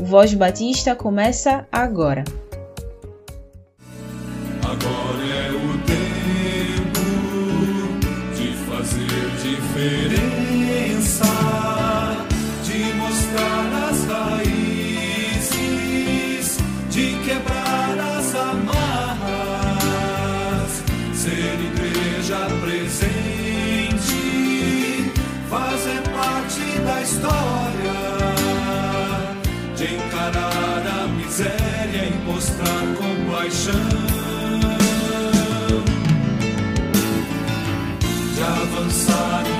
Voz Batista começa agora. Agora é o tempo de fazer diferença, compaixão, de avançar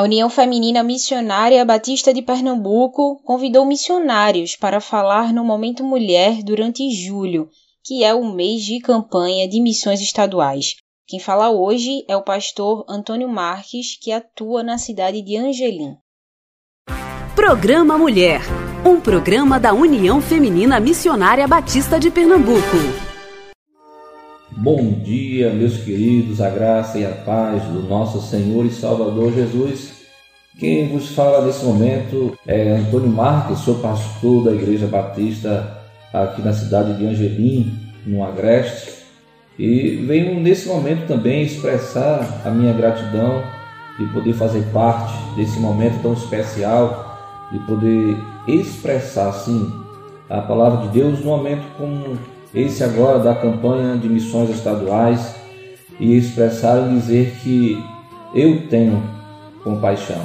A União Feminina Missionária Batista de Pernambuco convidou missionários para falar no Momento Mulher durante julho, que é o mês de campanha de missões estaduais. Quem fala hoje é o pastor Antônio Marques, que atua na cidade de Angelim. Programa Mulher, um programa da União Feminina Missionária Batista de Pernambuco. Bom dia, meus queridos, a graça e a paz do nosso Senhor e Salvador Jesus. Quem vos fala nesse momento é Antônio Marques, sou pastor da Igreja Batista aqui na cidade de Angelim, no Agreste, e venho nesse momento também expressar a minha gratidão de poder fazer parte desse momento tão especial, de poder expressar assim a palavra de Deus num momento como esse agora da campanha de missões estaduais e expressar e dizer que eu tenho compaixão.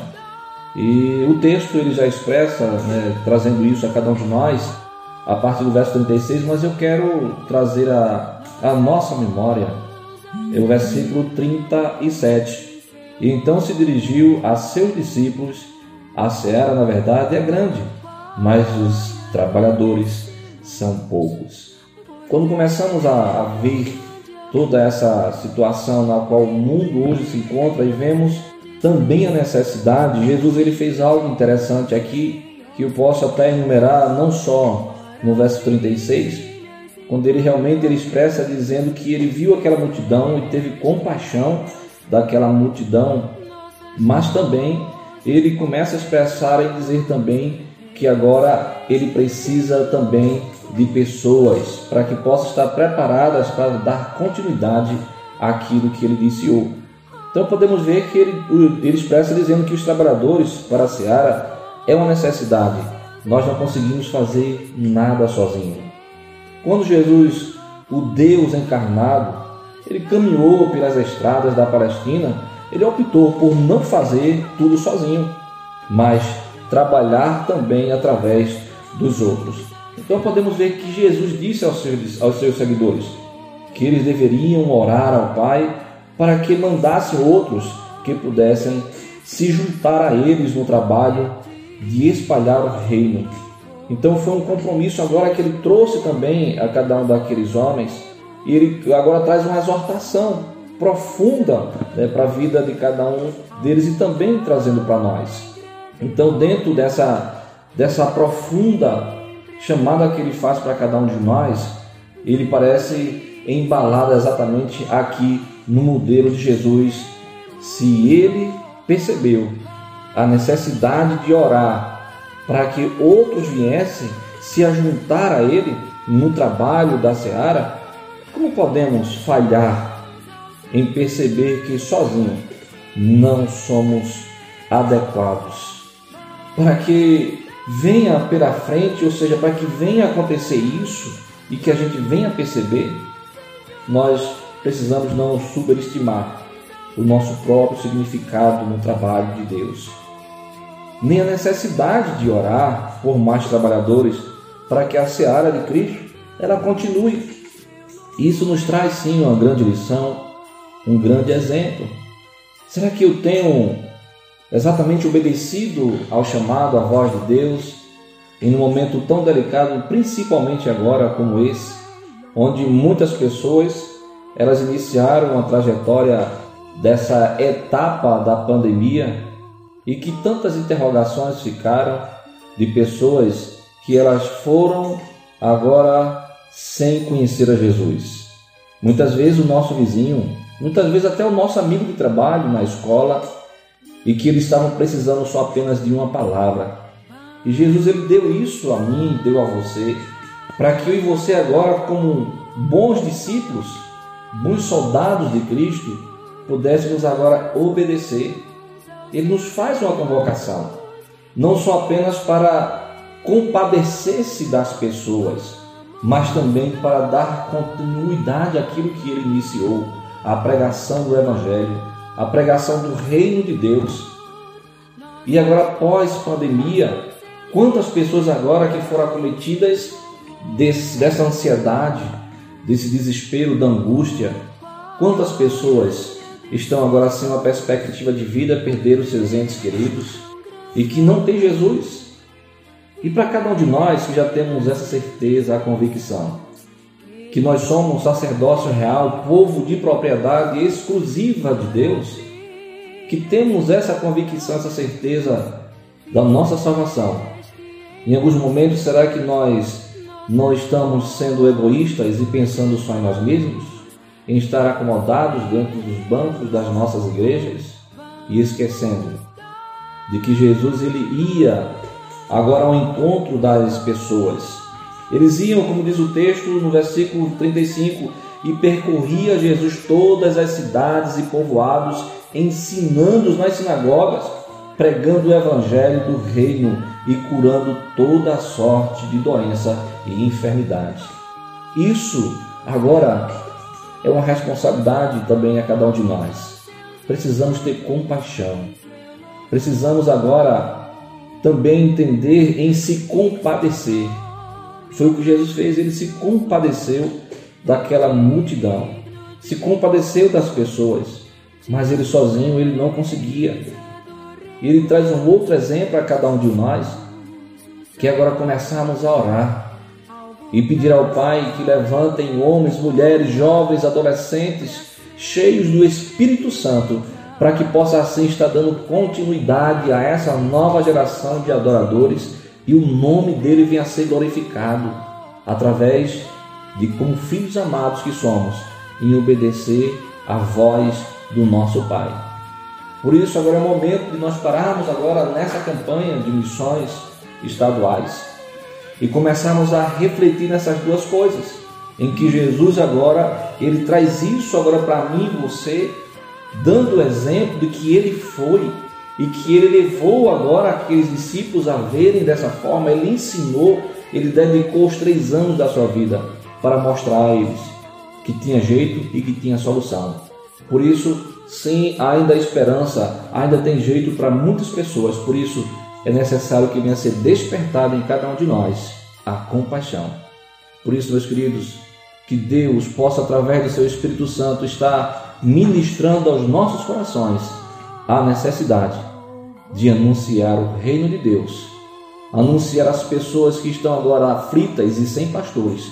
E o texto ele já expressa, né, trazendo isso a cada um de nós, a partir do verso 36, mas eu quero trazer a, a nossa memória, é o versículo 37. E então se dirigiu a seus discípulos, a seara, na verdade, é grande, mas os trabalhadores são poucos. Quando começamos a, a ver toda essa situação na qual o mundo hoje se encontra e vemos também a necessidade, Jesus ele fez algo interessante aqui que eu posso até enumerar não só no verso 36, quando ele realmente ele expressa dizendo que ele viu aquela multidão e teve compaixão daquela multidão, mas também ele começa a expressar e dizer também que agora ele precisa também de pessoas para que possam estar preparadas para dar continuidade àquilo que ele iniciou. Então podemos ver que ele, ele expressa dizendo que os trabalhadores para a seara é uma necessidade. Nós não conseguimos fazer nada sozinho. Quando Jesus, o Deus encarnado, ele caminhou pelas estradas da Palestina, ele optou por não fazer tudo sozinho, mas trabalhar também através dos outros. Então podemos ver que Jesus disse aos seus, aos seus seguidores que eles deveriam orar ao Pai para que mandasse outros que pudessem se juntar a eles no trabalho de espalhar o reino. Então foi um compromisso agora que ele trouxe também a cada um daqueles homens, e ele agora traz uma exortação profunda né, para a vida de cada um deles e também trazendo para nós. Então, dentro dessa, dessa profunda chamada que ele faz para cada um de nós, ele parece embalado exatamente aqui no modelo de Jesus. Se ele percebeu a necessidade de orar para que outros viessem se ajuntar a ele no trabalho da seara, como podemos falhar em perceber que sozinho não somos adequados? Para que venha pela frente, ou seja, para que venha acontecer isso e que a gente venha perceber, nós precisamos não superestimar o nosso próprio significado no trabalho de Deus, nem a necessidade de orar por mais trabalhadores para que a seara de Cristo ela continue. Isso nos traz sim uma grande lição, um grande exemplo. Será que eu tenho exatamente obedecido ao chamado, à voz de Deus, em um momento tão delicado, principalmente agora como esse, onde muitas pessoas elas iniciaram uma trajetória dessa etapa da pandemia e que tantas interrogações ficaram de pessoas que elas foram agora sem conhecer a Jesus. Muitas vezes o nosso vizinho, muitas vezes até o nosso amigo de trabalho na escola, e que eles estavam precisando só apenas de uma palavra. E Jesus ele deu isso a mim, deu a você, para que eu e você agora, como bons discípulos, bons soldados de Cristo, pudéssemos agora obedecer. Ele nos faz uma convocação, não só apenas para compadecer-se das pessoas, mas também para dar continuidade àquilo que ele iniciou, a pregação do Evangelho, a pregação do reino de Deus. E agora, pós-pandemia, quantas pessoas agora que foram acometidas desse, dessa ansiedade, desse desespero, da angústia, quantas pessoas estão agora sem uma perspectiva de vida, perderam seus entes queridos e que não tem Jesus? E para cada um de nós que já temos essa certeza, a convicção, que nós somos sacerdócio real, povo de propriedade exclusiva de Deus, que temos essa convicção, essa certeza da nossa salvação. Em alguns momentos, será que nós não estamos sendo egoístas e pensando só em nós mesmos? Em estar acomodados dentro dos bancos das nossas igrejas e esquecendo de que Jesus ele ia agora ao encontro das pessoas eles iam, como diz o texto no versículo 35, e percorria Jesus todas as cidades e povoados, ensinando-os nas sinagogas, pregando o evangelho do reino e curando toda sorte de doença e enfermidade. Isso agora é uma responsabilidade também a cada um de nós. Precisamos ter compaixão. Precisamos agora também entender em se compadecer foi o que Jesus fez, ele se compadeceu daquela multidão, se compadeceu das pessoas, mas ele sozinho ele não conseguia. Ele traz um outro exemplo a cada um de nós, que é agora começarmos a orar e pedir ao Pai que levantem homens, mulheres, jovens, adolescentes, cheios do Espírito Santo, para que possa assim estar dando continuidade a essa nova geração de adoradores e o nome dele venha a ser glorificado através de como filhos amados que somos em obedecer à voz do nosso Pai. Por isso agora é o momento de nós pararmos agora nessa campanha de missões estaduais e começarmos a refletir nessas duas coisas, em que Jesus agora ele traz isso agora para mim e você, dando o exemplo de que ele foi e que ele levou agora aqueles discípulos a verem dessa forma, ele ensinou, ele dedicou os três anos da sua vida para mostrar a eles que tinha jeito e que tinha solução. Por isso, sim, ainda há esperança, ainda tem jeito para muitas pessoas, por isso é necessário que venha ser despertado em cada um de nós a compaixão. Por isso, meus queridos, que Deus possa, através do seu Espírito Santo, estar ministrando aos nossos corações a necessidade de anunciar o reino de Deus, anunciar às pessoas que estão agora aflitas e sem pastores,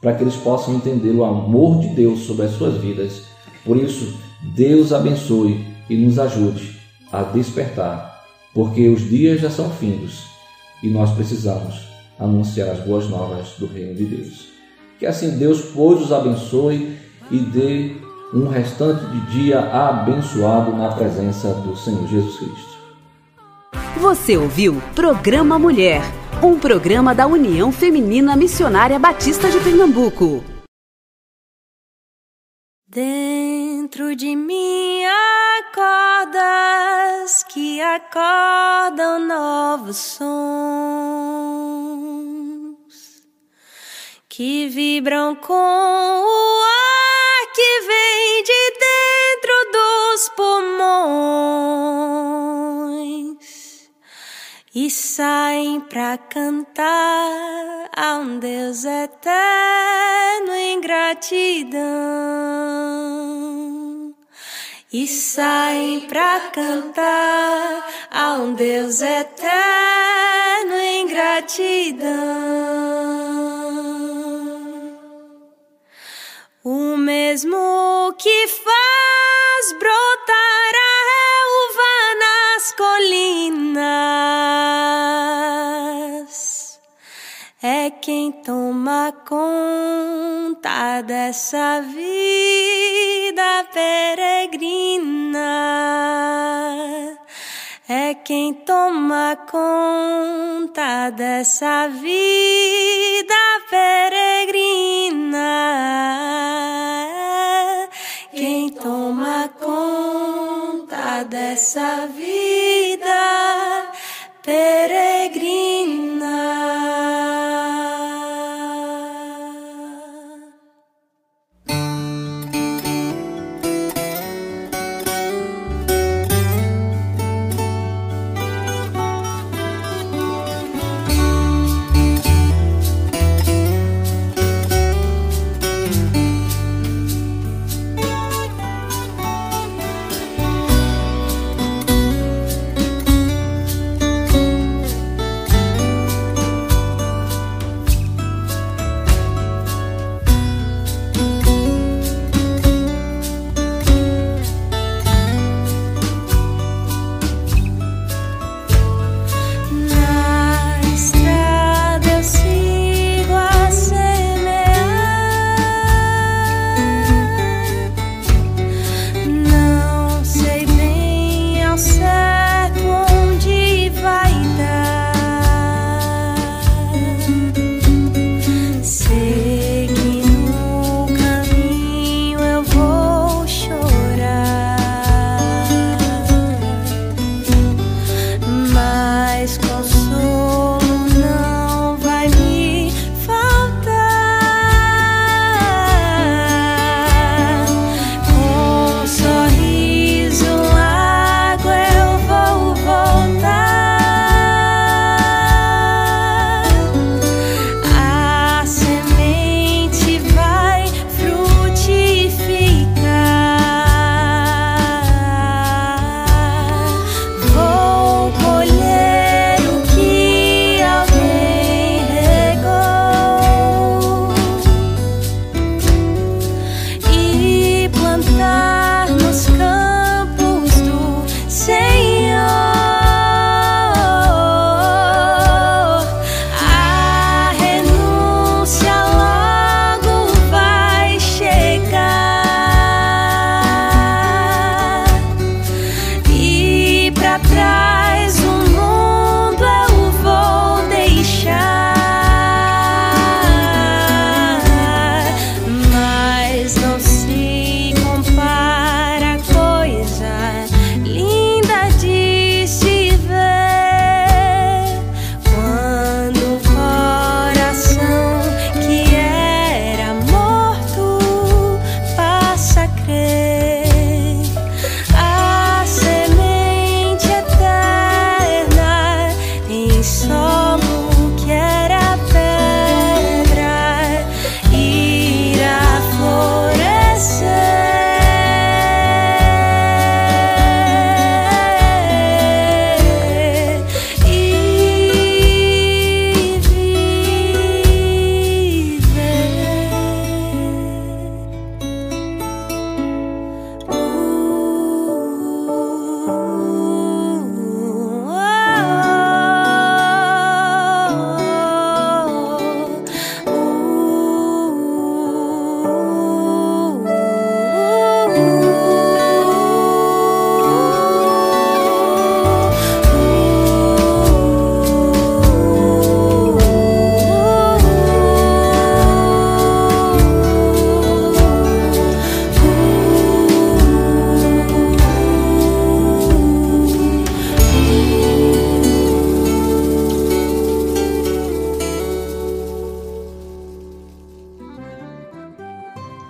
para que eles possam entender o amor de Deus sobre as suas vidas. Por isso, Deus abençoe e nos ajude a despertar, porque os dias já são findos e nós precisamos anunciar as boas novas do reino de Deus. Que assim Deus, pois, os abençoe e dê um restante de dia abençoado na presença do Senhor Jesus Cristo. Você ouviu Programa Mulher, um programa da União Feminina Missionária Batista de Pernambuco. Dentro de mim acordas que acordam novos sons que vibram com o ar que vem de dentro dos pulmões e saem pra cantar a um Deus eterno em gratidão e saem pra cantar a um Deus eterno em gratidão. O mesmo que faz brotar a relva nas colinas toma conta dessa vida peregrina. É quem toma conta dessa vida peregrina. É quem toma conta dessa vida peregrina.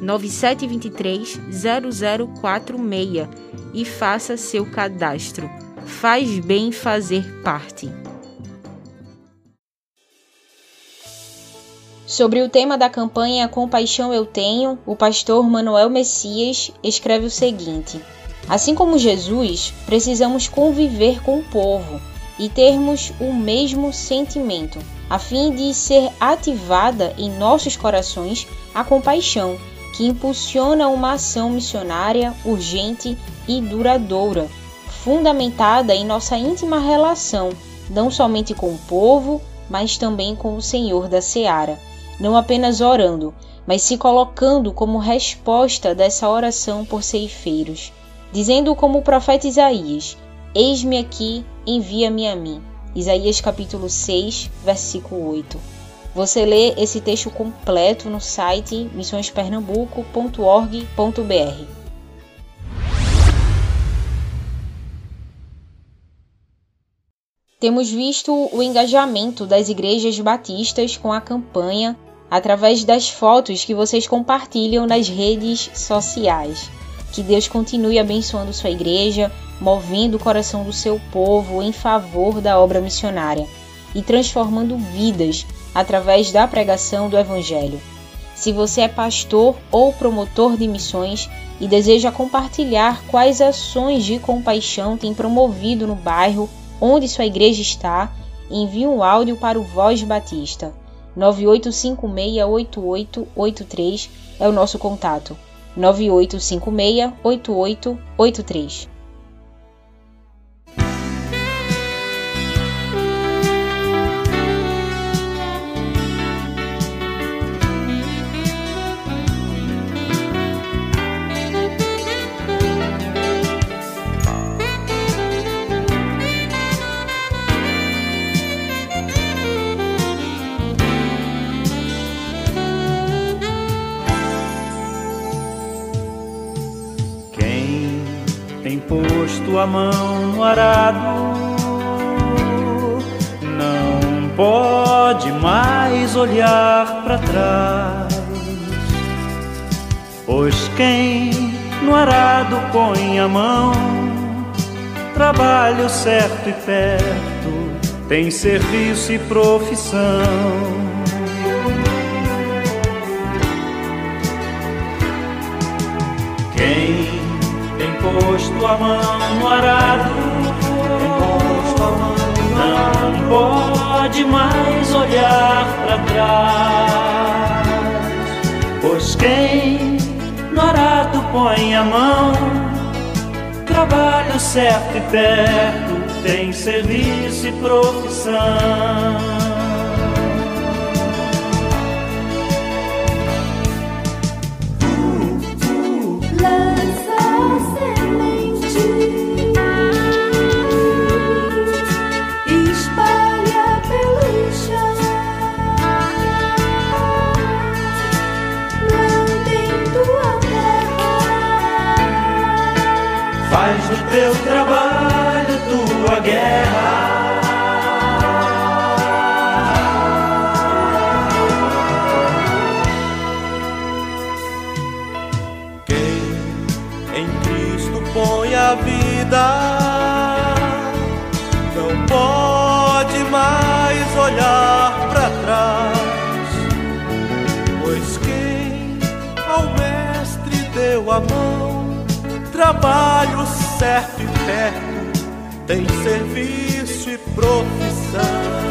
9723 0046 e faça seu cadastro. Faz bem fazer parte. Sobre o tema da campanha Compaixão Eu Tenho, o pastor Manuel Messias escreve o seguinte: Assim como Jesus, precisamos conviver com o povo e termos o mesmo sentimento, a fim de ser ativada em nossos corações a compaixão, que impulsiona uma ação missionária urgente e duradoura, fundamentada em nossa íntima relação, não somente com o povo, mas também com o Senhor da Seara, não apenas orando, mas se colocando como resposta dessa oração por ceifeiros, dizendo como o profeta Isaías: Eis-me aqui, envia-me a mim. Isaías capítulo 6, versículo 8. Você lê esse texto completo no site missõespernambuco.org.br. Temos visto o engajamento das igrejas batistas com a campanha através das fotos que vocês compartilham nas redes sociais. Que Deus continue abençoando sua igreja, movendo o coração do seu povo em favor da obra missionária e transformando vidas através da pregação do Evangelho. Se você é pastor ou promotor de missões e deseja compartilhar quais ações de compaixão tem promovido no bairro onde sua igreja está, envie um áudio para o Voz Batista. 98568883 é o nosso contato. 98568883. A mão no arado. Não pode mais olhar para trás, pois quem no arado põe a mão, trabalho certo e perto, tem serviço e profissão. Quem posto a mão no arado, não pode mais olhar para trás, pois quem no arado põe a mão, trabalho certo e perto, tem serviço e profissão. teu não pode mais olhar para trás, pois quem ao Mestre deu a mão trabalho certo e perto, tem serviço e profissão.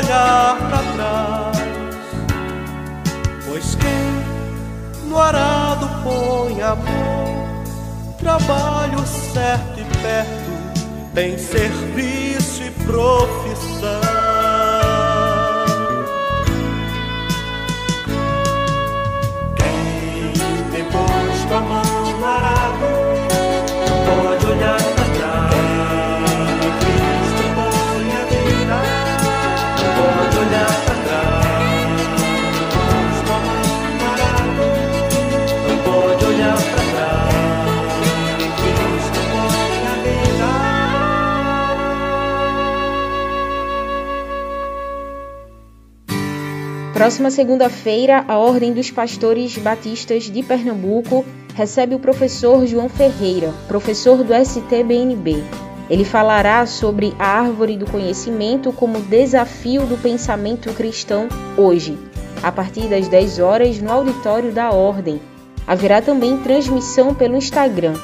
Olhar para trás, pois quem no arado põe amor, trabalho certo e perto, tem serviço e profissão. Próxima segunda-feira, a Ordem dos Pastores Batistas de Pernambuco recebe o professor João Ferreira, professor do STBNB. Ele falará sobre a árvore do conhecimento como desafio do pensamento cristão hoje, a partir das 10 horas no auditório da Ordem. Haverá também transmissão pelo Instagram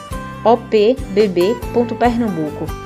opbb.pernambuco.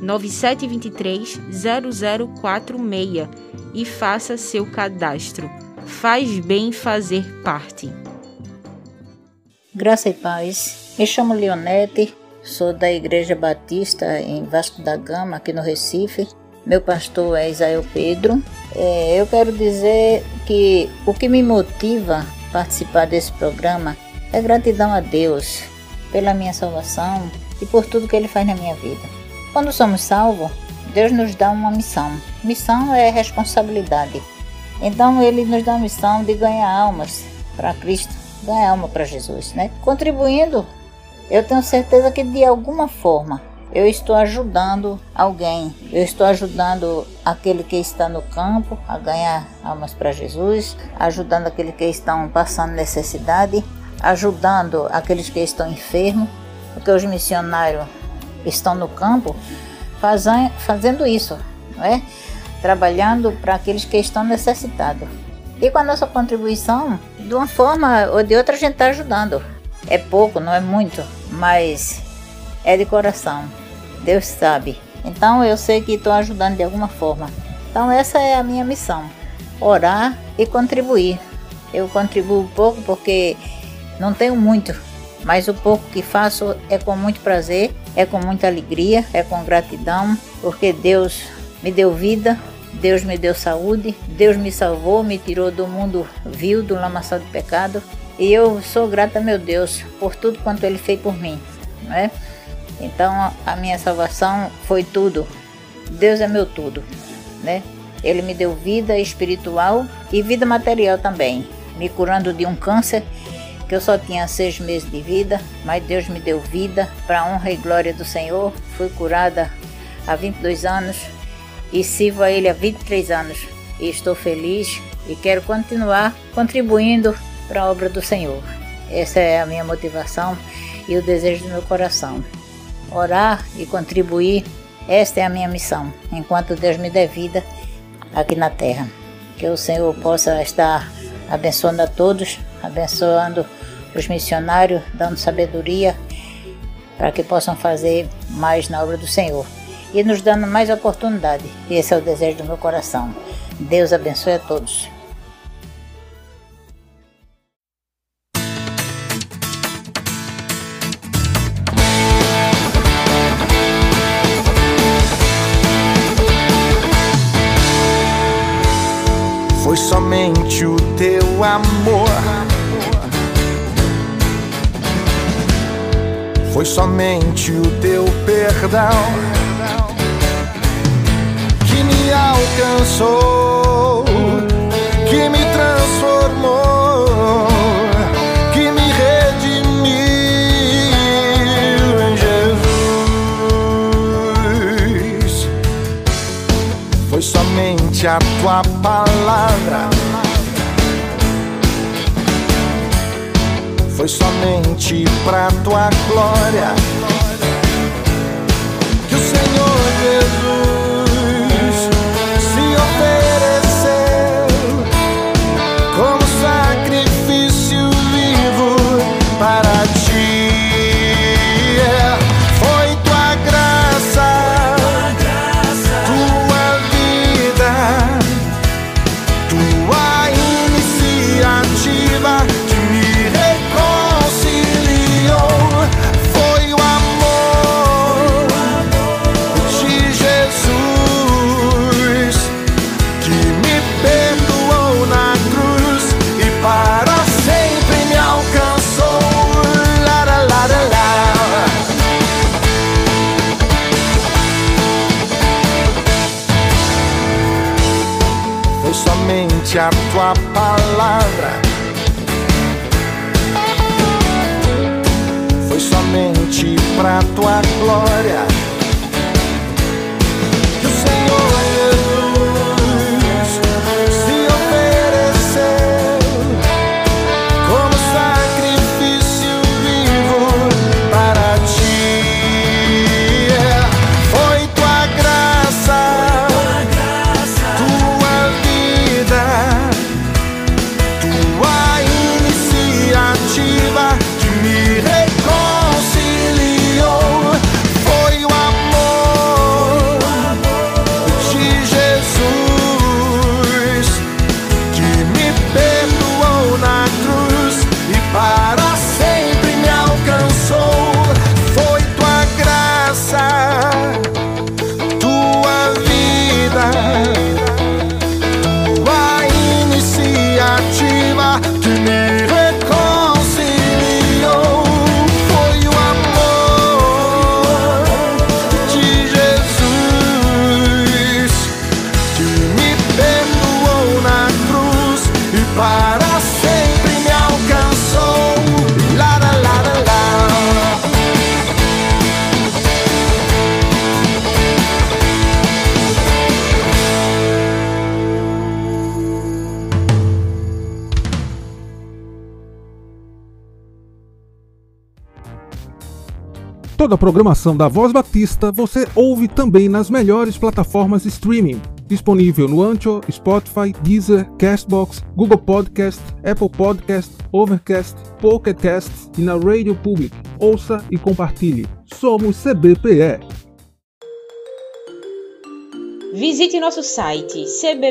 9723 0046 e faça seu cadastro. Faz bem fazer parte. Graça e paz. Me chamo Leonete, sou da Igreja Batista em Vasco da Gama, aqui no Recife. Meu pastor é Isael Pedro. É, eu quero dizer que o que me motiva a participar desse programa é gratidão a Deus pela minha salvação e por tudo que Ele faz na minha vida. Quando somos salvos, Deus nos dá uma missão. Missão é responsabilidade. Então ele nos dá a missão de ganhar almas para Cristo, ganhar alma para Jesus, né? Contribuindo, eu tenho certeza que de alguma forma eu estou ajudando alguém, eu estou ajudando aquele que está no campo a ganhar almas para Jesus, ajudando aqueles que estão passando necessidade, ajudando aqueles que estão enfermos, porque os missionários estão no campo fazendo isso, não é? trabalhando para aqueles que estão necessitados. E com a nossa contribuição, de uma forma ou de outra, a gente está ajudando. É pouco, não é muito, mas é de coração. Deus sabe. Então eu sei que estou ajudando de alguma forma. Então essa é a minha missão: orar e contribuir. Eu contribuo pouco porque não tenho muito, mas o pouco que faço é com muito prazer, é com muita alegria, é com gratidão, porque Deus me deu vida, Deus me deu saúde, Deus me salvou, me tirou do mundo vil, do lamaçal de pecado, e eu sou grata, meu Deus, por tudo quanto Ele fez por mim, não é? Então a minha salvação foi tudo. Deus é meu tudo, né? Ele me deu vida espiritual e vida material também, me curando de um câncer que eu só tinha seis meses de vida, mas Deus me deu vida para honra e glória do Senhor. Fui curada há 22 anos e sirvo a Ele há 23 anos. E estou feliz e quero continuar contribuindo para a obra do Senhor. Essa é a minha motivação e o desejo do meu coração. Orar e contribuir, esta é a minha missão, enquanto Deus me der vida aqui na terra. Que o Senhor possa estar abençoando a todos, abençoando os missionários, dando sabedoria para que possam fazer mais na obra do Senhor e nos dando mais oportunidade. Esse é o desejo do meu coração. Deus abençoe a todos. Foi somente o teu amor foi somente o teu perdão que me alcançou, que me transformou, que me redimiu em Jesus. somente a tua palavra. Foi somente pra tua glória que o Senhor Jesus se ofereceu como sacrifício vivo para ti. Foi tua graça, tua vida, tua iniciativa Toda a programação da Voz Batista você ouve também nas melhores plataformas streaming. Disponível no Ancho, Spotify, Deezer, Castbox, Google Podcast, Apple Podcast, Overcast, Pocket Cast e na Radio Public. Ouça e compartilhe. Somos CBPE. Visite nosso site cbpe.org.br.